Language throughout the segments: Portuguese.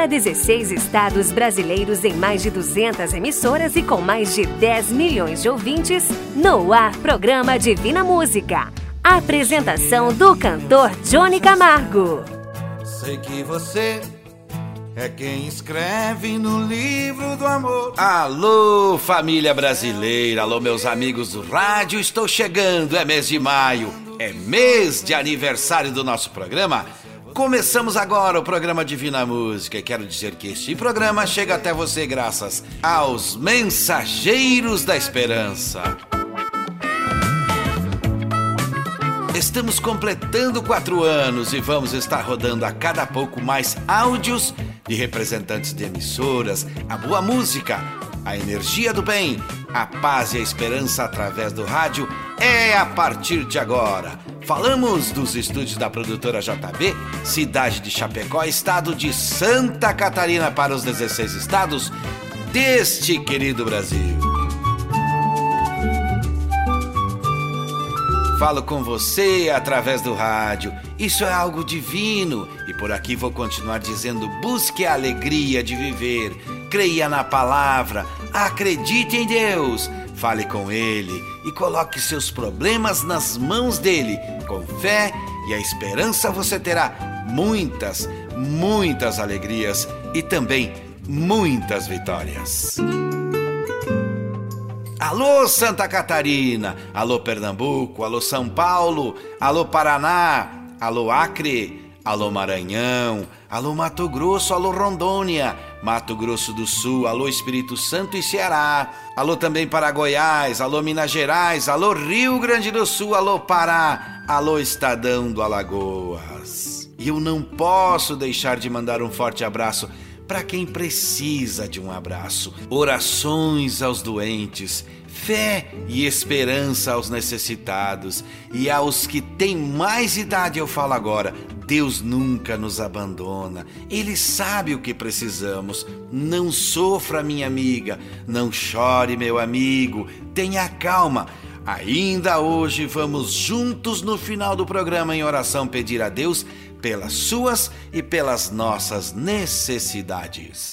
para 16 estados brasileiros em mais de 200 emissoras e com mais de 10 milhões de ouvintes, no ar programa Divina Música. Apresentação do cantor Johnny Camargo. Sei que você é quem escreve no livro do amor. Alô, família brasileira, alô, meus amigos do rádio, estou chegando, é mês de maio, é mês de aniversário do nosso programa. Começamos agora o programa Divina Música e quero dizer que este programa chega até você graças aos Mensageiros da Esperança. Estamos completando quatro anos e vamos estar rodando a cada pouco mais áudios de representantes de emissoras, a boa música, a energia do bem, a paz e a esperança através do rádio é a partir de agora. Falamos dos estúdios da produtora JB, cidade de Chapecó, estado de Santa Catarina para os 16 estados deste querido Brasil. Falo com você através do rádio. Isso é algo divino e por aqui vou continuar dizendo: busque a alegria de viver, creia na palavra, acredite em Deus, fale com Ele e coloque seus problemas nas mãos dele. Com fé e a esperança você terá muitas, muitas alegrias e também muitas vitórias. Alô Santa Catarina, alô Pernambuco, alô São Paulo, alô Paraná, alô Acre, alô Maranhão, alô Mato Grosso, alô Rondônia, Mato Grosso do Sul, alô Espírito Santo e Ceará, alô também para Goiás, alô Minas Gerais, alô Rio Grande do Sul, alô Pará, alô Estadão do Alagoas. E eu não posso deixar de mandar um forte abraço para quem precisa de um abraço. Orações aos doentes, fé e esperança aos necessitados e aos que têm mais idade, eu falo agora. Deus nunca nos abandona. Ele sabe o que precisamos. Não sofra, minha amiga. Não chore, meu amigo. Tenha calma. Ainda hoje vamos juntos no final do programa em oração pedir a Deus pelas suas e pelas nossas necessidades.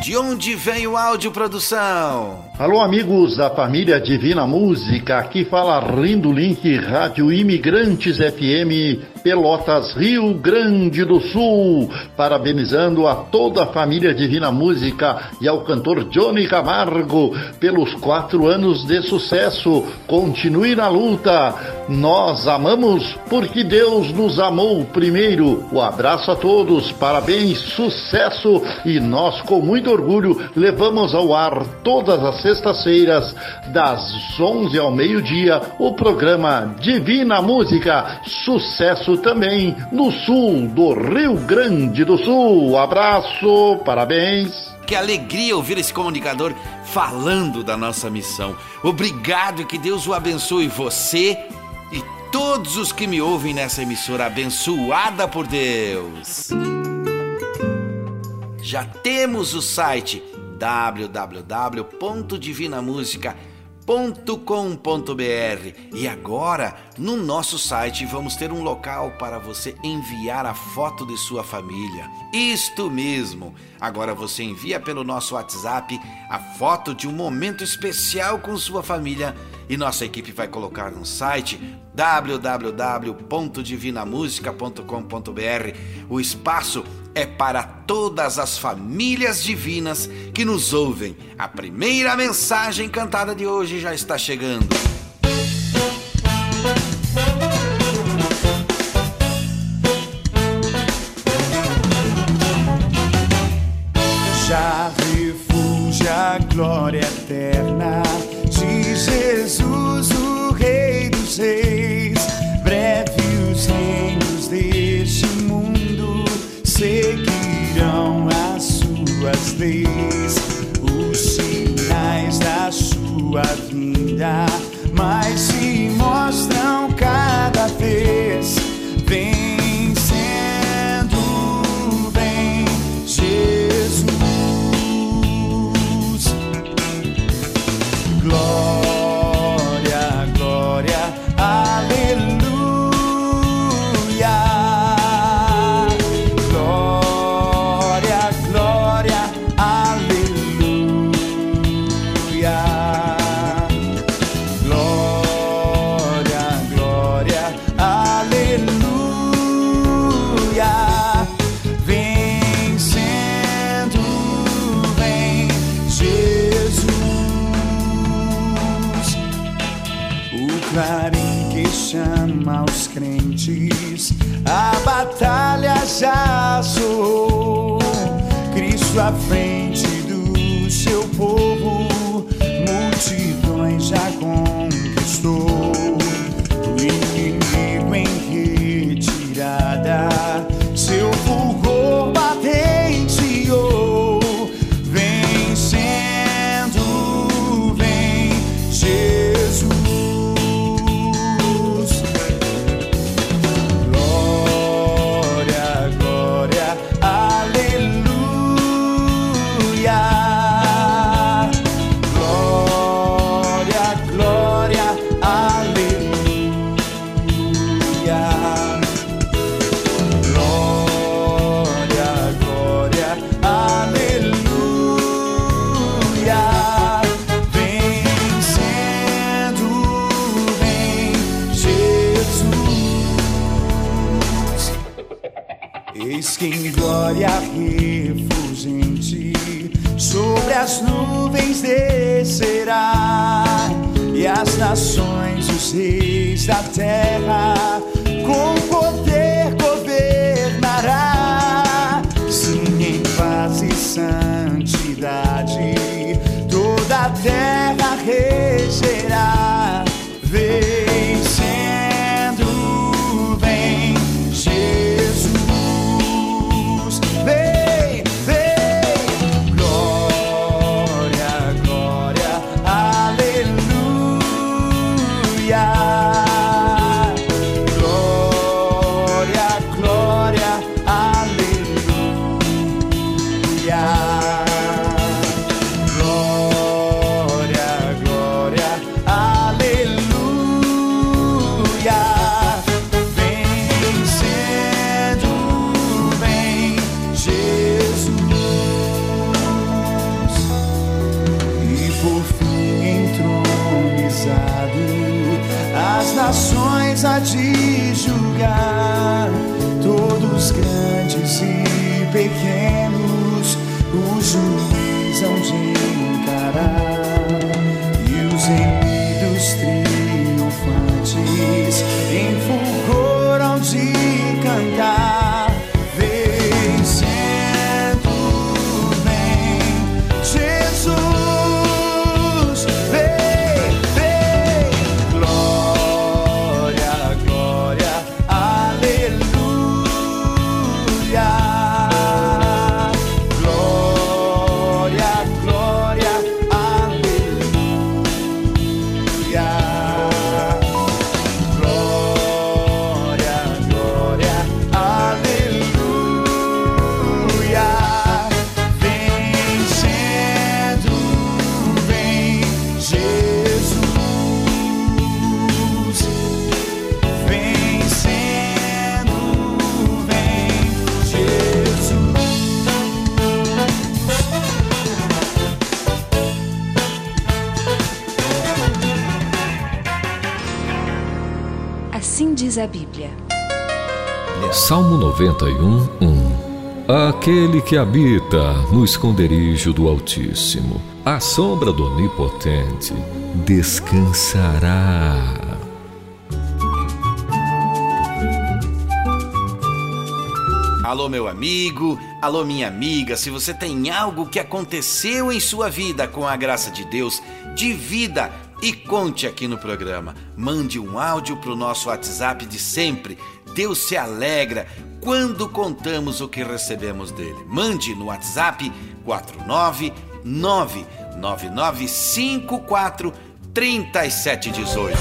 De onde vem o áudio produção? Alô, amigos da família Divina Música, aqui fala Rindo Link, Rádio Imigrantes FM, Pelotas, Rio Grande do Sul. Parabenizando a toda a família Divina Música e ao cantor Johnny Camargo pelos quatro anos de sucesso. Continue na luta. Nós amamos porque Deus nos amou primeiro. O um abraço a todos, parabéns, sucesso e nós, com muito orgulho, levamos ao ar todas as sextas-feiras, das 11 ao meio-dia, o programa Divina Música. Sucesso também no sul do Rio Grande do Sul. Abraço, parabéns. Que alegria ouvir esse comunicador falando da nossa missão. Obrigado e que Deus o abençoe você e todos os que me ouvem nessa emissora abençoada por Deus. Já temos o site www.divinamusica.com.br e agora no nosso site vamos ter um local para você enviar a foto de sua família. Isto mesmo! Agora você envia pelo nosso WhatsApp a foto de um momento especial com sua família e nossa equipe vai colocar no site www.divinamusica.com.br. O espaço é para todas as famílias divinas que nos ouvem. A primeira mensagem cantada de hoje já está chegando. Já refúgio a glória eterna de Jesus, sua vinda, mas se mostram cada vez. Que em glória refulgente sobre as nuvens descerá e as nações, os reis da terra, com poder 91, 1 Aquele que habita no esconderijo do Altíssimo, à sombra do Onipotente, descansará. Alô, meu amigo, alô, minha amiga. Se você tem algo que aconteceu em sua vida com a graça de Deus, divida e conte aqui no programa. Mande um áudio para o nosso WhatsApp de sempre. Deus se alegra quando contamos o que recebemos dele. Mande no WhatsApp 4999954 3718.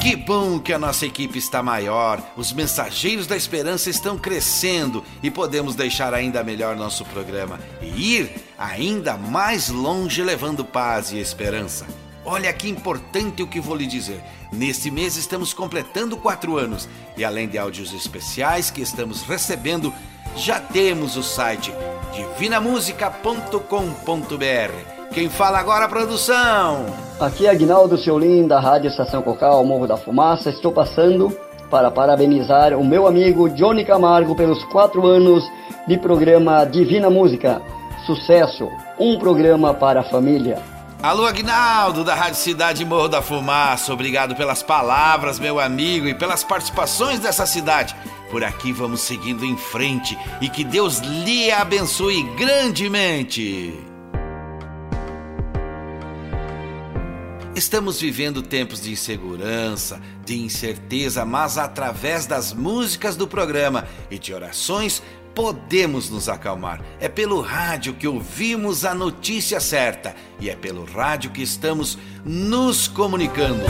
Que bom que a nossa equipe está maior, os mensageiros da esperança estão crescendo e podemos deixar ainda melhor nosso programa e ir ainda mais longe levando paz e esperança. Olha que importante o que vou lhe dizer. Neste mês estamos completando quatro anos e além de áudios especiais que estamos recebendo, já temos o site divinamusica.com.br. Quem fala agora, produção? Aqui é Agnaldo Seolim, da Rádio Estação Cocal, Morro da Fumaça. Estou passando para parabenizar o meu amigo Johnny Camargo pelos quatro anos de programa Divina Música. Sucesso, um programa para a família. Alô, Agnaldo, da Rádio Cidade Morro da Fumaça. Obrigado pelas palavras, meu amigo, e pelas participações dessa cidade. Por aqui vamos seguindo em frente e que Deus lhe abençoe grandemente. Estamos vivendo tempos de insegurança, de incerteza, mas através das músicas do programa e de orações podemos nos acalmar. É pelo rádio que ouvimos a notícia certa e é pelo rádio que estamos nos comunicando.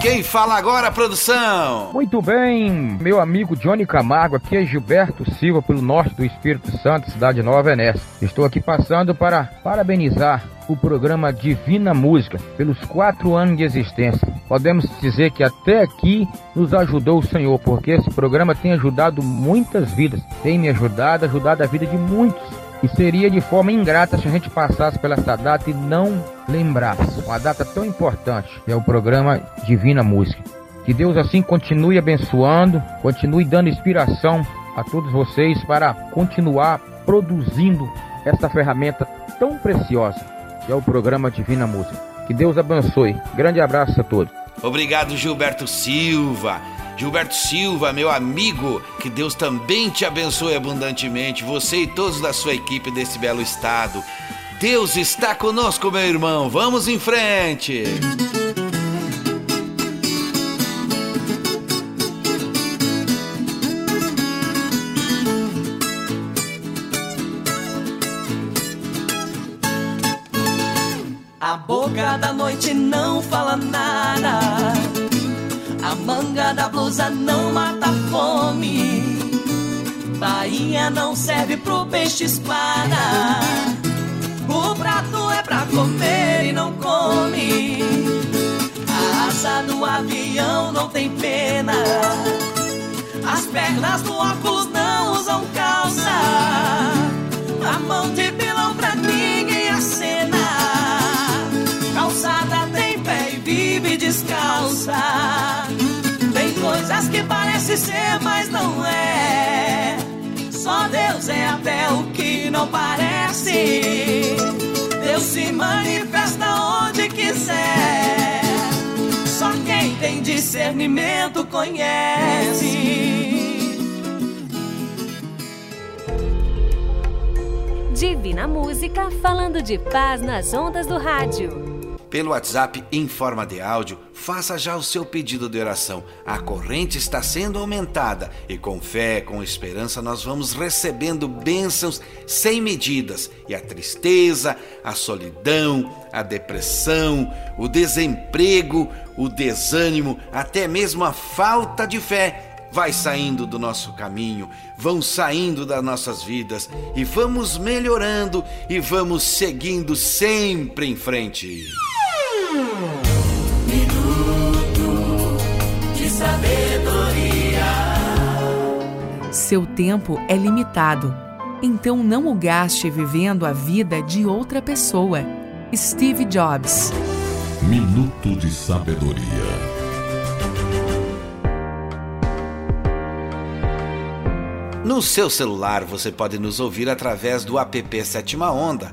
Quem fala agora, produção? Muito bem, meu amigo Johnny Camargo, aqui é Gilberto Silva, pelo norte do Espírito Santo, cidade Nova Venécia. Estou aqui passando para parabenizar o programa Divina Música pelos quatro anos de existência. Podemos dizer que até aqui nos ajudou o Senhor, porque esse programa tem ajudado muitas vidas, tem me ajudado, ajudado a vida de muitos. E seria de forma ingrata se a gente passasse pela essa data e não lembrasse. Uma data tão importante é o programa Divina Música. Que Deus assim continue abençoando, continue dando inspiração a todos vocês para continuar produzindo essa ferramenta tão preciosa que é o programa Divina Música. Que Deus abençoe. Grande abraço a todos. Obrigado, Gilberto Silva. Gilberto Silva, meu amigo, que Deus também te abençoe abundantemente, você e todos da sua equipe desse belo estado. Deus está conosco, meu irmão. Vamos em frente. A boca da noite não fala nada. A manga da blusa não mata fome. Bainha não serve pro peixe espada. O prato é pra comer e não come. A asa do avião não tem pena. As pernas do óculos não usam calça. A mão de parece ser, mas não é. Só Deus é até o que não parece. Deus se manifesta onde quiser. Só quem tem discernimento conhece. Divina Música falando de paz nas ondas do rádio. Pelo WhatsApp em forma de áudio, faça já o seu pedido de oração. A corrente está sendo aumentada e com fé, com esperança, nós vamos recebendo bênçãos sem medidas. E a tristeza, a solidão, a depressão, o desemprego, o desânimo, até mesmo a falta de fé vai saindo do nosso caminho, vão saindo das nossas vidas e vamos melhorando e vamos seguindo sempre em frente. Minuto de sabedoria. Seu tempo é limitado, então não o gaste vivendo a vida de outra pessoa. Steve Jobs. Minuto de Sabedoria. No seu celular você pode nos ouvir através do app Sétima Onda.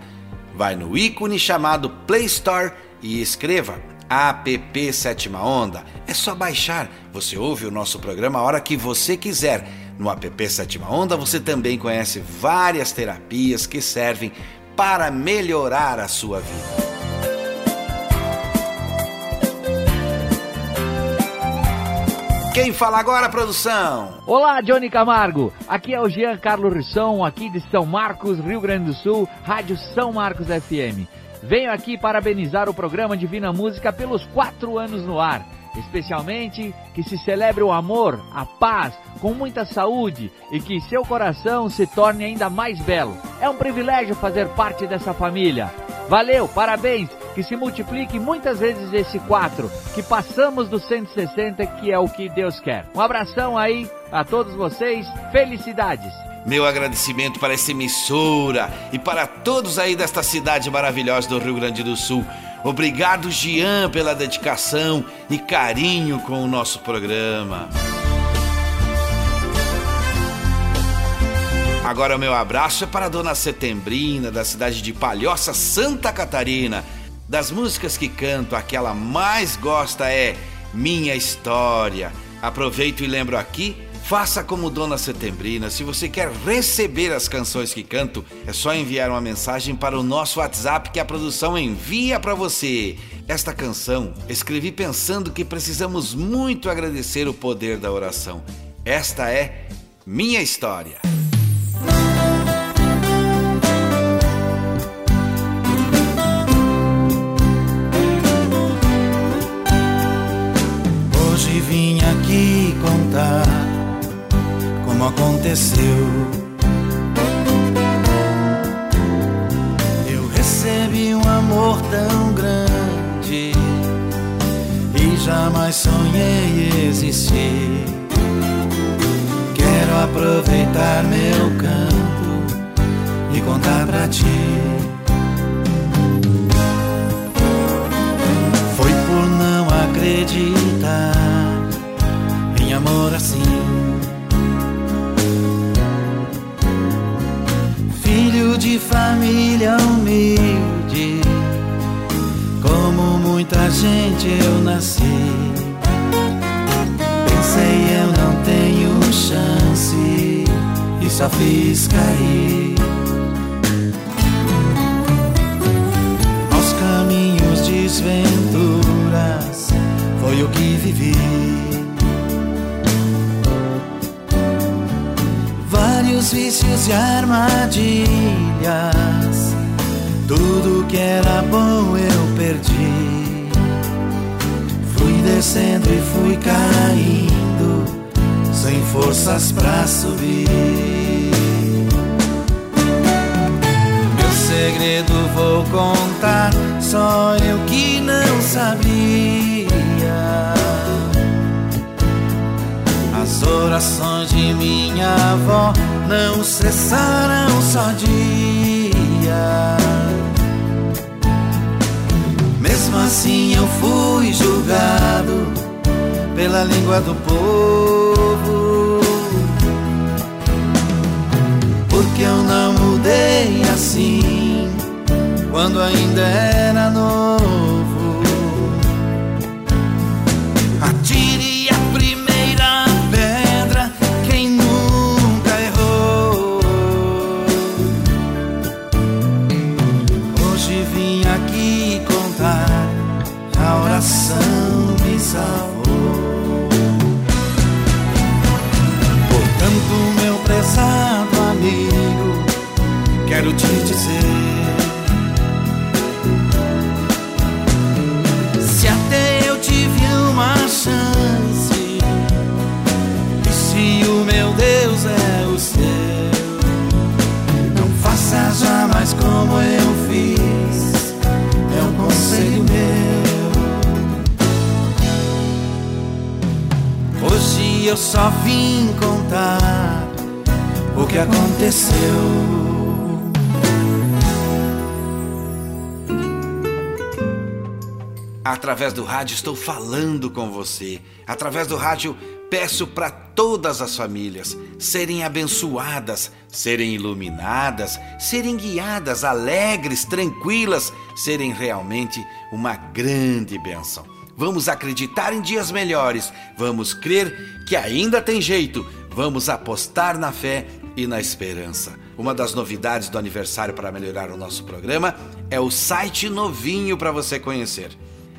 Vai no ícone chamado Play Store e escreva app Sétima Onda. É só baixar. Você ouve o nosso programa a hora que você quiser. No app Sétima Onda você também conhece várias terapias que servem para melhorar a sua vida. Quem fala agora, produção? Olá, Johnny Camargo. Aqui é o Jean Carlos Risson, aqui de São Marcos, Rio Grande do Sul, Rádio São Marcos FM. Venho aqui parabenizar o programa Divina Música pelos quatro anos no ar. Especialmente que se celebre o amor, a paz, com muita saúde e que seu coração se torne ainda mais belo. É um privilégio fazer parte dessa família. Valeu, parabéns, que se multiplique muitas vezes esse 4, que passamos do 160, que é o que Deus quer. Um abração aí a todos vocês, felicidades! Meu agradecimento para essa emissora e para todos aí desta cidade maravilhosa do Rio Grande do Sul. Obrigado, Gian, pela dedicação e carinho com o nosso programa. Agora o meu abraço é para a Dona Setembrina, da cidade de Palhoça, Santa Catarina. Das músicas que canto, a que ela mais gosta é Minha História. Aproveito e lembro aqui Faça como Dona Setembrina. Se você quer receber as canções que canto, é só enviar uma mensagem para o nosso WhatsApp que a produção envia para você. Esta canção escrevi pensando que precisamos muito agradecer o poder da oração. Esta é minha história. Hoje vim aqui contar como aconteceu. Eu recebi um amor tão grande e jamais sonhei existir. Quero aproveitar meu canto e contar pra ti. Foi por não acreditar em amor assim de família humilde. Como muita gente eu nasci. Pensei eu não tenho chance e só fiz cair. Aos caminhos desventuras foi o que vivi. Vários vícios e armadilhas. Tudo que era bom eu perdi. Fui descendo e fui caindo, sem forças pra subir. Meu segredo vou contar, só eu que não sabia. As orações de minha avó não cessaram só dia. Mesmo assim eu fui julgado pela língua do povo. Porque eu não mudei assim quando ainda era novo. Só vim contar o que aconteceu. Através do rádio estou falando com você. Através do rádio peço para todas as famílias serem abençoadas, serem iluminadas, serem guiadas, alegres, tranquilas, serem realmente uma grande bênção. Vamos acreditar em dias melhores, vamos crer que ainda tem jeito, vamos apostar na fé e na esperança. Uma das novidades do aniversário para melhorar o nosso programa é o site novinho para você conhecer.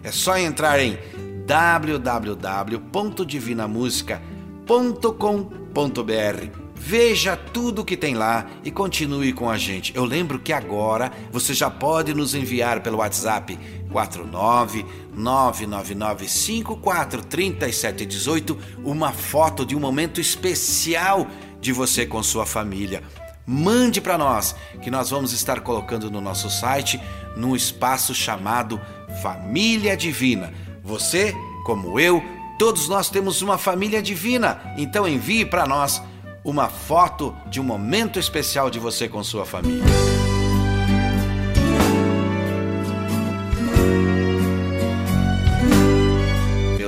É só entrar em www.divinamusica.com.br. Veja tudo que tem lá e continue com a gente. Eu lembro que agora você já pode nos enviar pelo WhatsApp 49999543718 uma foto de um momento especial de você com sua família. Mande para nós, que nós vamos estar colocando no nosso site, num espaço chamado Família Divina. Você, como eu, todos nós temos uma família divina. Então envie para nós uma foto de um momento especial de você com sua família.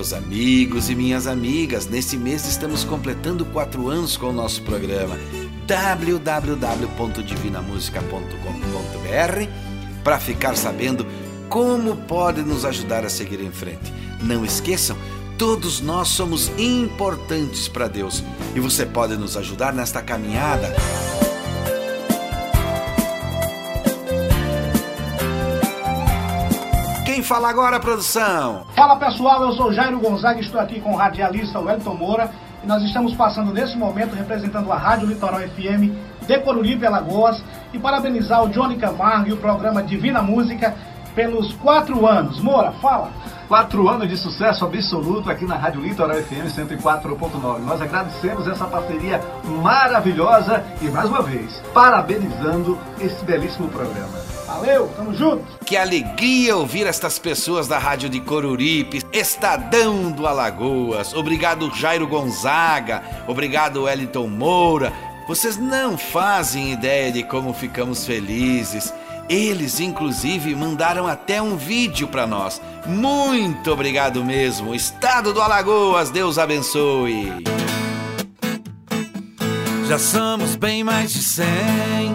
Meus amigos e minhas amigas, nesse mês estamos completando quatro anos com o nosso programa. www.divinamusica.com.br para ficar sabendo como pode nos ajudar a seguir em frente. Não esqueçam, todos nós somos importantes para Deus e você pode nos ajudar nesta caminhada. Quem fala agora, produção? Fala pessoal, eu sou Jairo Gonzaga, estou aqui com o radialista Wellington Moura e nós estamos passando nesse momento representando a Rádio Litoral FM de Coruripe, Alagoas e parabenizar o Johnny Camargo e o programa Divina Música pelos quatro anos. Moura, fala! Quatro anos de sucesso absoluto aqui na Rádio Litoral FM 104.9. Nós agradecemos essa parceria maravilhosa e, mais uma vez, parabenizando esse belíssimo programa. Valeu, tamo junto! Que alegria ouvir estas pessoas da Rádio de Coruripe, Estadão do Alagoas. Obrigado, Jairo Gonzaga. Obrigado, Wellington Moura. Vocês não fazem ideia de como ficamos felizes. Eles, inclusive, mandaram até um vídeo para nós. Muito obrigado mesmo. Estado do Alagoas, Deus abençoe. Já somos bem mais de cem.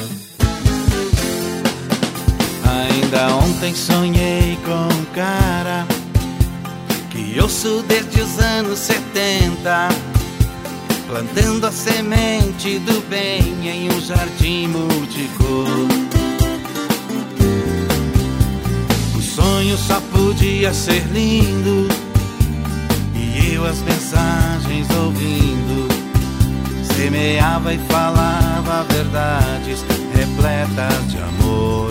Ainda ontem sonhei com um cara que ouço desde os anos 70. Plantando a semente do bem em um jardim multicor. sonho só podia ser lindo E eu as mensagens ouvindo Semeava e falava verdades repletas de amor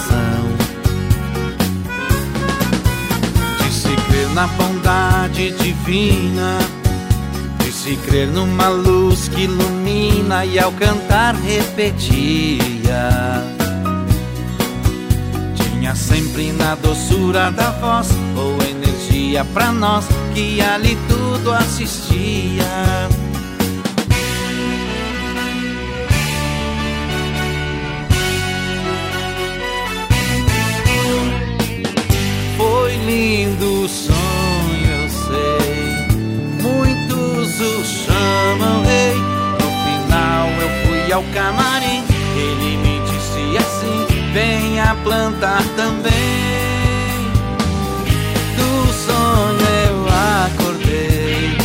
Na bondade divina, de se crer numa luz que ilumina e ao cantar repetia tinha sempre na doçura da voz ou energia pra nós que ali tudo assistia. Lindo sonho, eu sei. Muitos o chamam rei. No final eu fui ao camarim. Ele me disse assim venha plantar também. Do sonho eu acordei,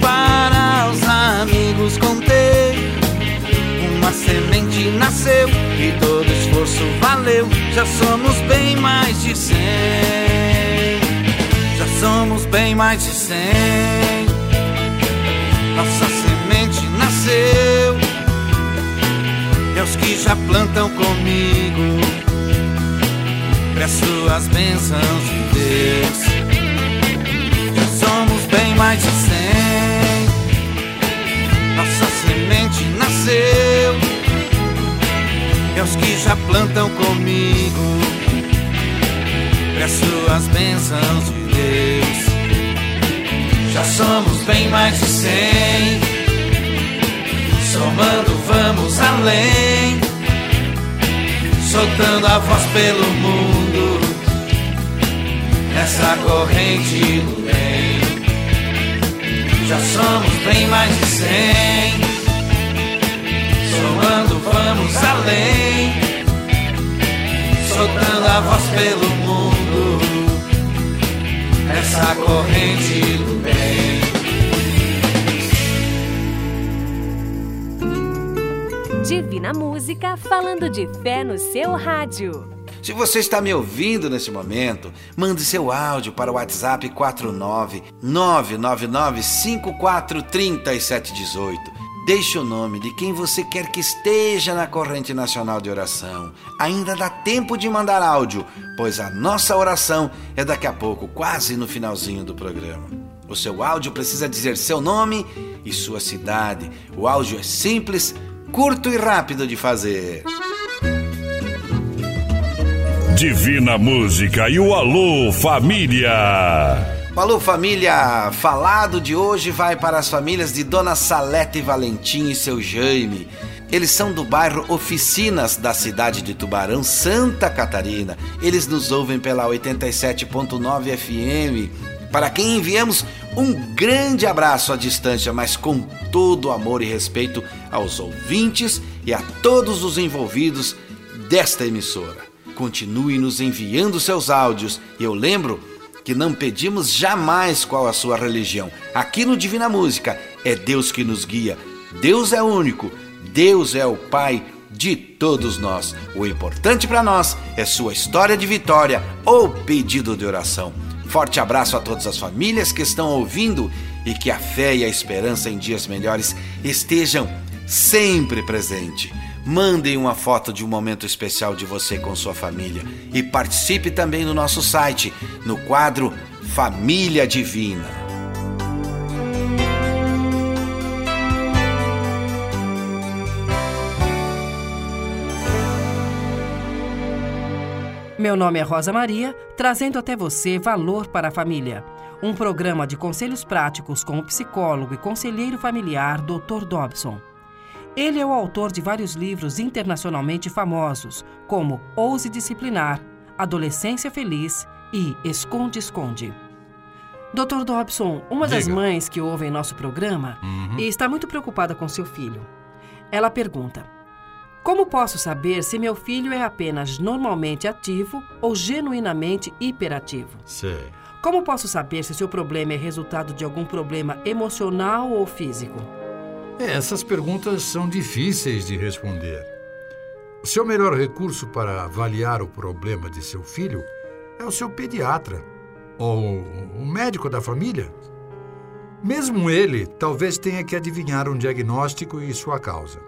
para os amigos contei. Uma semente nasceu e todo esforço valeu. Já somos bem mais de cem. Já somos bem mais de cem. Nossa semente nasceu e aos que já plantam comigo, peço as bênçãos de Deus. Já somos bem mais de cem, nossa semente nasceu. E aos que já plantam comigo, peço as bênçãos de Deus. Já somos bem mais de cem. Somando vamos além, soltando a voz pelo mundo, nessa corrente do bem. Já somos bem mais de cem, somando vamos além, soltando a voz pelo mundo, nessa corrente do bem. Divina Música falando de fé no seu rádio. Se você está me ouvindo nesse momento, mande seu áudio para o WhatsApp 49 999 543718. Deixe o nome de quem você quer que esteja na corrente nacional de oração. Ainda dá tempo de mandar áudio, pois a nossa oração é daqui a pouco, quase no finalzinho do programa. O seu áudio precisa dizer seu nome e sua cidade. O áudio é simples, curto e rápido de fazer. Divina Música e o Alô Família. Alô família, falado de hoje vai para as famílias de Dona Salete Valentim e seu Jaime. Eles são do bairro Oficinas da cidade de Tubarão, Santa Catarina. Eles nos ouvem pela 87.9 FM. Para quem enviamos um grande abraço à distância, mas com todo amor e respeito aos ouvintes e a todos os envolvidos desta emissora. Continue nos enviando seus áudios e eu lembro que não pedimos jamais qual a sua religião. Aqui no Divina Música é Deus que nos guia. Deus é único. Deus é o Pai de todos nós. O importante para nós é sua história de vitória ou pedido de oração. Forte abraço a todas as famílias que estão ouvindo e que a fé e a esperança em dias melhores estejam sempre presente. Mandem uma foto de um momento especial de você com sua família e participe também no nosso site, no quadro Família Divina. Meu nome é Rosa Maria, trazendo até você Valor para a Família, um programa de conselhos práticos com o psicólogo e conselheiro familiar Dr. Dobson. Ele é o autor de vários livros internacionalmente famosos, como Ouse Disciplinar, Adolescência Feliz e Esconde-Esconde. Dr. Dobson, uma das Diga. mães que ouvem nosso programa Uhum. está muito preocupada com seu filho. Ela pergunta: Como posso saber se meu filho é apenas normalmente ativo ou genuinamente hiperativo? Sei. Como posso saber se seu problema é resultado de algum problema emocional ou físico? É, Essas perguntas são difíceis de responder. Seu melhor recurso para avaliar o problema de seu filho é o seu pediatra ou o médico da família. Mesmo ele talvez tenha que adivinhar um diagnóstico e sua causa.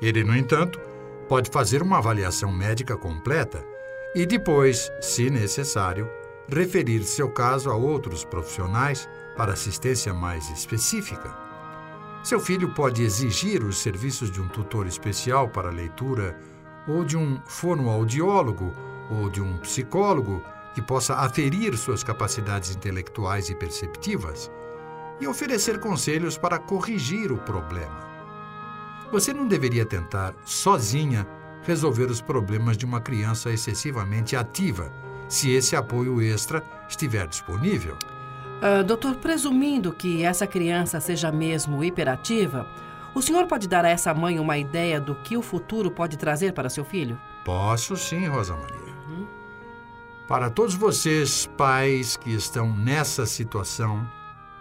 Ele, no entanto, pode fazer uma avaliação médica completa e depois, se necessário, referir seu caso a outros profissionais para assistência mais específica. Seu filho pode exigir os serviços de um tutor especial para leitura, ou de um fonoaudiólogo, ou de um psicólogo que possa aferir suas capacidades intelectuais e perceptivas e oferecer conselhos para corrigir o problema. Você não deveria tentar, sozinha, resolver os problemas de uma criança excessivamente ativa, se esse apoio extra estiver disponível. Ah, doutor, presumindo que essa criança seja mesmo hiperativa, o senhor pode dar a essa mãe uma ideia do que o futuro pode trazer para seu filho? Posso sim, Rosa Maria. Para todos vocês, pais que estão nessa situação,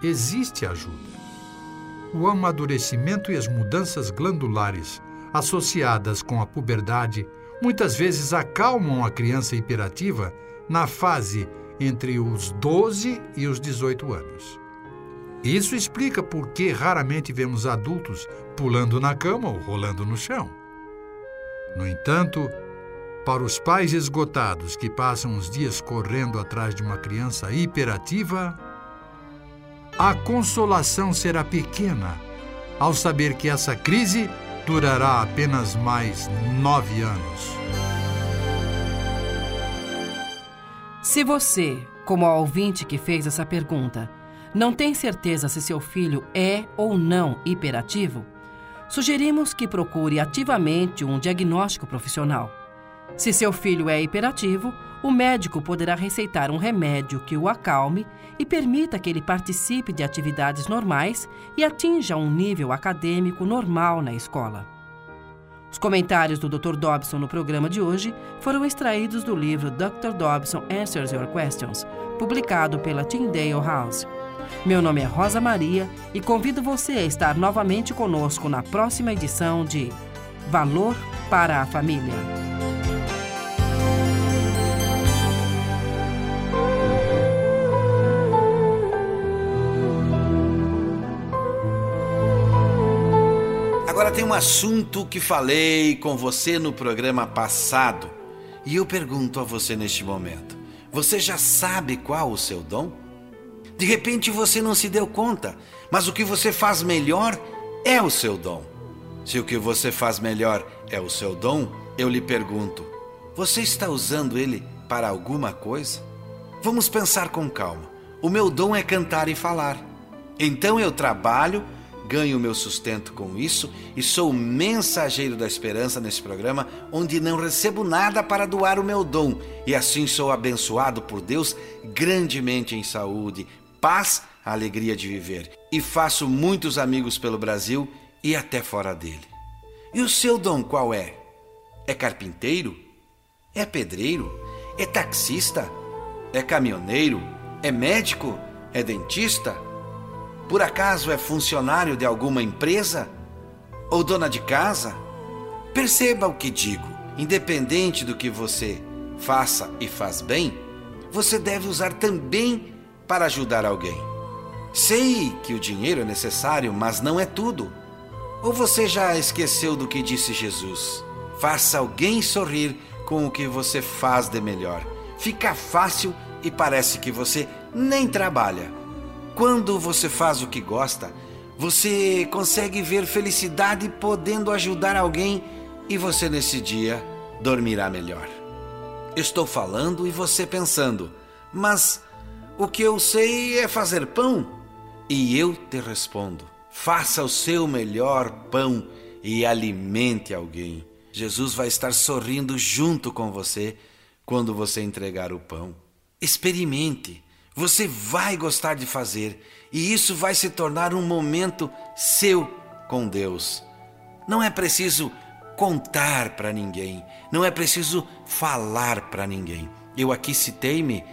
existe ajuda. O amadurecimento e as mudanças glandulares associadas com a puberdade muitas vezes acalmam a criança hiperativa na fase entre os 12 e os 18 anos. Isso explica por que raramente vemos adultos pulando na cama ou rolando no chão. No entanto, para os pais esgotados que passam os dias correndo atrás de uma criança hiperativa, a consolação será pequena ao saber que essa crise durará apenas mais nove anos. Se você, como a ouvinte que fez essa pergunta, não tem certeza se seu filho é ou não hiperativo, sugerimos que procure ativamente um diagnóstico profissional. Se seu filho é hiperativo, o médico poderá receitar um remédio que o acalme e permita que ele participe de atividades normais e atinja um nível acadêmico normal na escola. Os comentários do Dr. Dobson no programa de hoje foram extraídos do livro Dr. Dobson Answers Your Questions, publicado pela Tyndale House. Meu nome é Rosa Maria e convido você a estar novamente conosco na próxima edição de Valor para a família. Agora tem um assunto que falei com você no programa passado e eu pergunto a você neste momento: você já sabe qual o seu dom? De repente você não se deu conta, mas o que você faz melhor é o seu dom. Se o que você faz melhor é o seu dom, eu lhe pergunto: você está usando ele para alguma coisa? Vamos pensar com calma. O meu dom é cantar e falar. Então eu trabalho ganho meu sustento com isso e sou mensageiro da esperança nesse programa, onde não recebo nada para doar o meu dom, e assim sou abençoado por Deus grandemente em saúde, paz, alegria de viver, e faço muitos amigos pelo Brasil e até fora dele. E o seu dom qual é? É carpinteiro? É pedreiro? É taxista? É caminhoneiro? É médico? É dentista? Por acaso é funcionário de alguma empresa? Ou dona de casa? Perceba o que digo. Independente do que você faça e faz bem, você deve usar também para ajudar alguém. Sei que o dinheiro é necessário, mas não é tudo. Ou você já esqueceu do que disse Jesus? Faça alguém sorrir com o que você faz de melhor. Fica fácil e parece que você nem trabalha. Quando você faz o que gosta, você consegue ver felicidade podendo ajudar alguém e você nesse dia dormirá melhor. Estou falando e você pensando, mas o que eu sei é fazer pão? E eu te respondo: faça o seu melhor pão e alimente alguém. Jesus vai estar sorrindo junto com você quando você entregar o pão. Experimente. Você vai gostar de fazer e isso vai se tornar um momento seu com Deus. Não é preciso contar para ninguém, não é preciso falar para ninguém. Eu aqui citei-me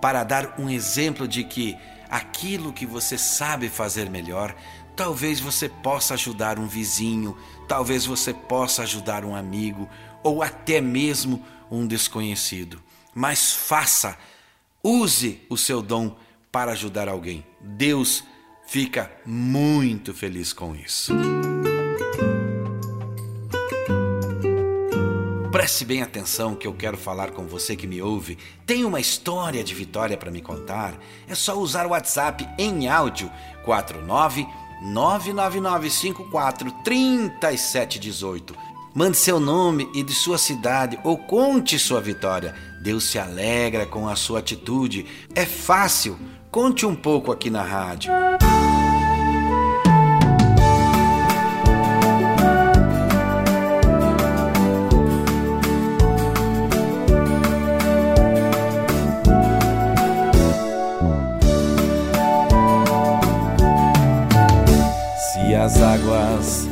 para dar um exemplo de que aquilo que você sabe fazer melhor, talvez você possa ajudar um vizinho, talvez você possa ajudar um amigo ou até mesmo um desconhecido. Mas faça Use o seu dom para ajudar alguém. Deus fica muito feliz com isso. Preste bem atenção que eu quero falar com você que me ouve. Tem uma história de vitória para me contar? É só usar o WhatsApp em áudio 49 99954 3718 Mande seu nome e de sua cidade ou conte sua vitória. Deus se alegra com a sua atitude. É fácil. Conte um pouco aqui na rádio. Se as águas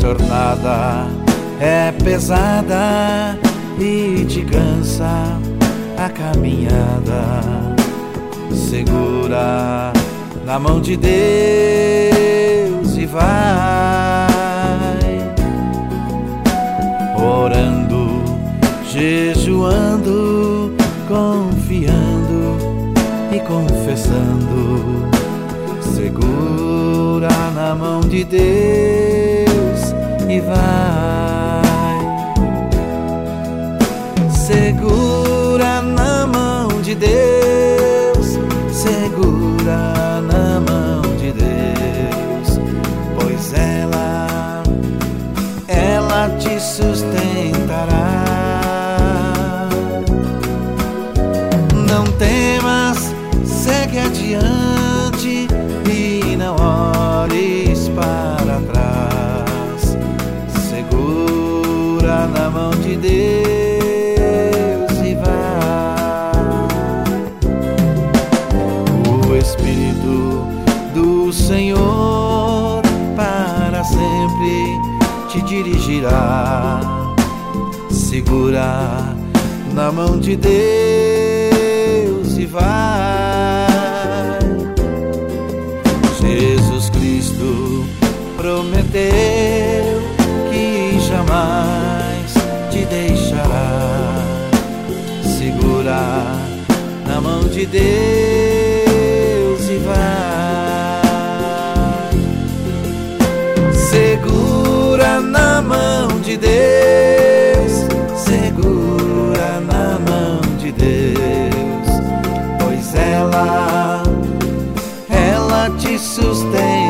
jornada é pesada e te cansa a caminhada, segura na mão de Deus e vai orando, jejuando, confiando e confessando. Segura na mão de Deus Segura na mão de Deus e vai. Jesus Cristo prometeu que jamais te deixará. Segura na mão de Deus e vai. Segura na mão de Deus, te sustentará.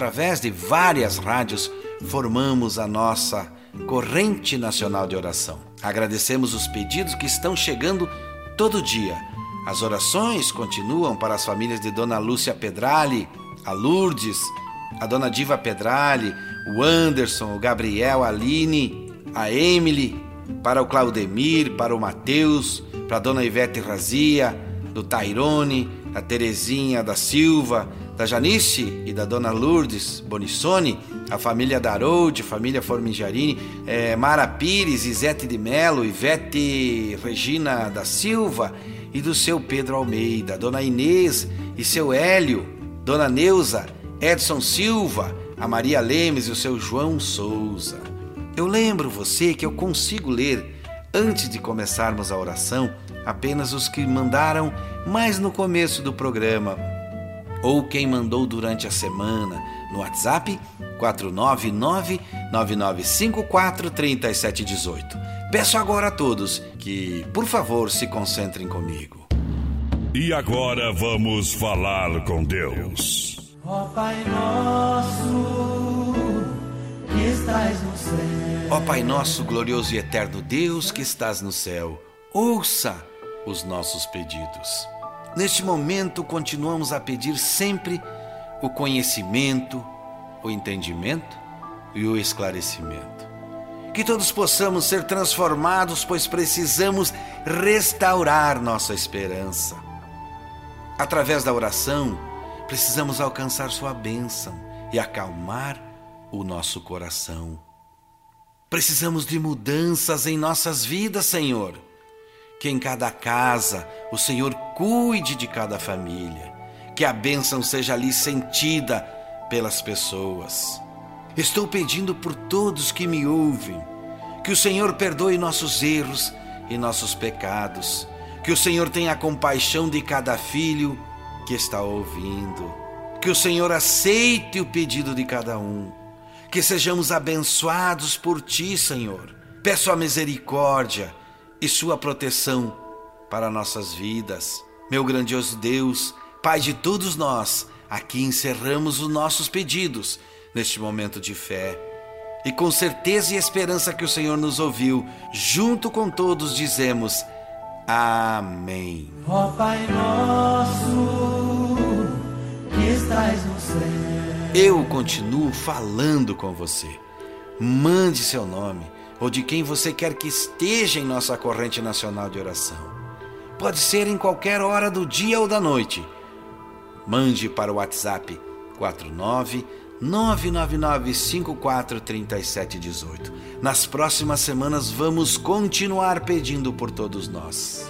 Através de várias rádios, formamos a nossa corrente nacional de oração. Agradecemos os pedidos que estão chegando todo dia. As orações continuam para as famílias de Dona Lúcia Pedrali, a Lourdes, a Dona Diva Pedrali, o Anderson, o Gabriel, a Aline, a Emily, para o Claudemir, para o Matheus, para a Dona Ivete Razia, do Tairone, da Terezinha da Silva, da Janice e da Dona Lourdes Bonissoni, a família Daroldi, família Formijarini, eh, Mara Pires, Isete de Melo, Ivete Regina da Silva e do seu Pedro Almeida, Dona Inês e seu Hélio, Dona Neuza, Edson Silva, a Maria Lemes e o seu João Souza. Eu lembro você que eu consigo ler, antes de começarmos a oração, apenas os que mandaram mais no começo do programa, ou quem mandou durante a semana no WhatsApp 499-9954-3718. Peço agora a todos que, por favor, se concentrem comigo. E agora vamos falar com Deus. Ó Pai nosso, que estás no céu. Ó Pai nosso, glorioso e eterno Deus que estás no céu, ouça os nossos pedidos. Neste momento, continuamos a pedir sempre o conhecimento, o entendimento e o esclarecimento. Que todos possamos ser transformados, pois precisamos restaurar nossa esperança. Através da oração, precisamos alcançar Sua bênção e acalmar o nosso coração. Precisamos de mudanças em nossas vidas, Senhor. Que em cada casa o Senhor cuide de cada família. Que a bênção seja ali sentida pelas pessoas. Estou pedindo por todos que me ouvem. Que o Senhor perdoe nossos erros e nossos pecados. Que o Senhor tenha compaixão de cada filho que está ouvindo. Que o Senhor aceite o pedido de cada um. Que sejamos abençoados por Ti, Senhor. Peço a misericórdia e sua proteção para nossas vidas. Meu grandioso Deus, Pai de todos nós, aqui encerramos os nossos pedidos neste momento de fé. E com certeza e esperança que o Senhor nos ouviu, junto com todos dizemos: Amém. Ó Pai nosso, que estás no céu. Eu continuo falando com você. Mande seu nome ou de quem você quer que esteja em nossa corrente nacional de oração. Pode ser em qualquer hora do dia ou da noite. Mande para o WhatsApp 49 999543718. Nas próximas semanas vamos continuar pedindo por todos nós.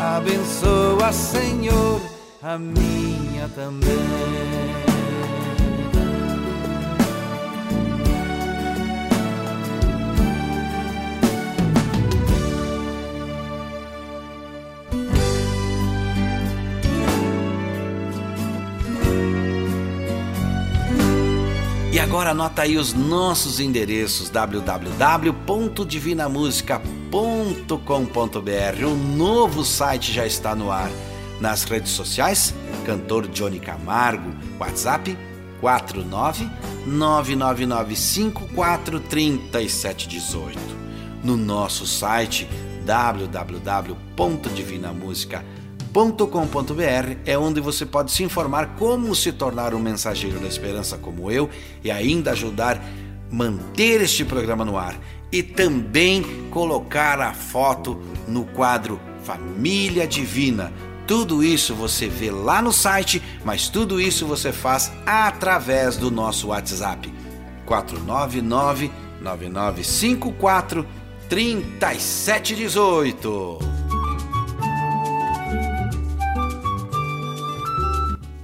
Abençoa, Senhor, a minha também. agora anota aí os nossos endereços www.divinamusica.com.br. O novo site já está no ar. Nas redes sociais, cantor Johnny Camargo, WhatsApp 49999543718. No nosso site www.divinamusica.com.br com.br é onde você pode se informar como se tornar um mensageiro da esperança como eu e ainda ajudar manter este programa no ar e também colocar a foto no quadro Família Divina. Tudo isso você vê lá no site, mas tudo isso você faz através do nosso WhatsApp 499 9954 3718.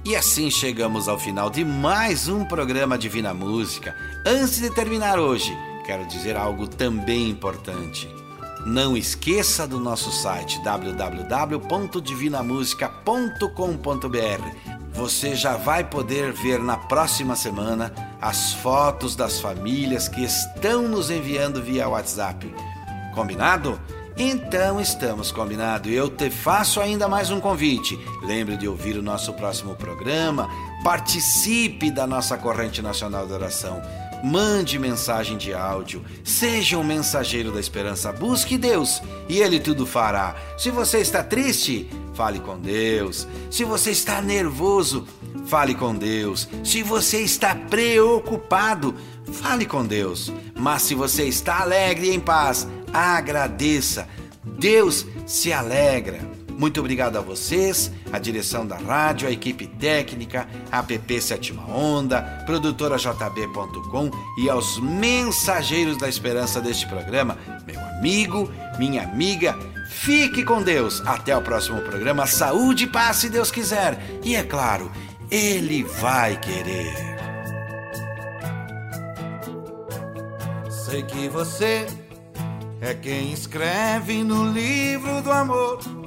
E assim chegamos ao final de mais um programa Divina Música. Antes de terminar hoje, quero dizer algo também importante. Não esqueça do nosso site www.divinamusica.com.br. Você já vai poder ver na próxima semana as fotos das famílias que estão nos enviando via WhatsApp. Combinado? Então estamos combinados. Eu te faço ainda mais um convite. Lembre de ouvir o nosso próximo programa. Participe da nossa corrente nacional de oração. Mande mensagem de áudio. Seja um mensageiro da esperança. Busque Deus e Ele tudo fará. Se você está triste, fale com Deus. Se você está nervoso, fale com Deus. Se você está preocupado, fale com Deus. Mas se você está alegre e em paz, agradeça. Deus se alegra. Muito obrigado a vocês, a direção da rádio, a equipe técnica, a app Sétima Onda, produtora JB.com e aos mensageiros da esperança deste programa, meu amigo, minha amiga. Fique com Deus. Até o próximo programa. Saúde e paz, se Deus quiser. E é claro, Ele vai querer. Sei que você é quem escreve no livro do amor.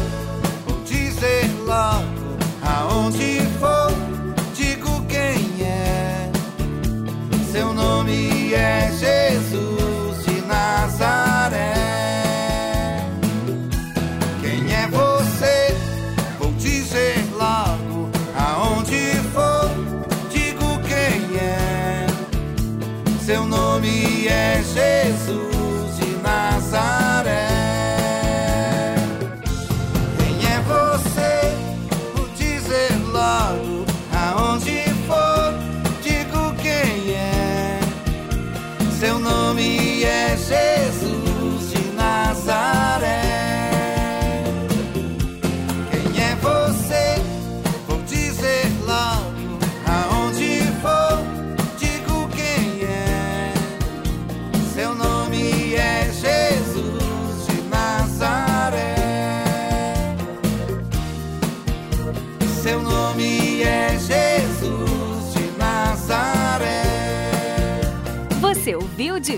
Dizer logo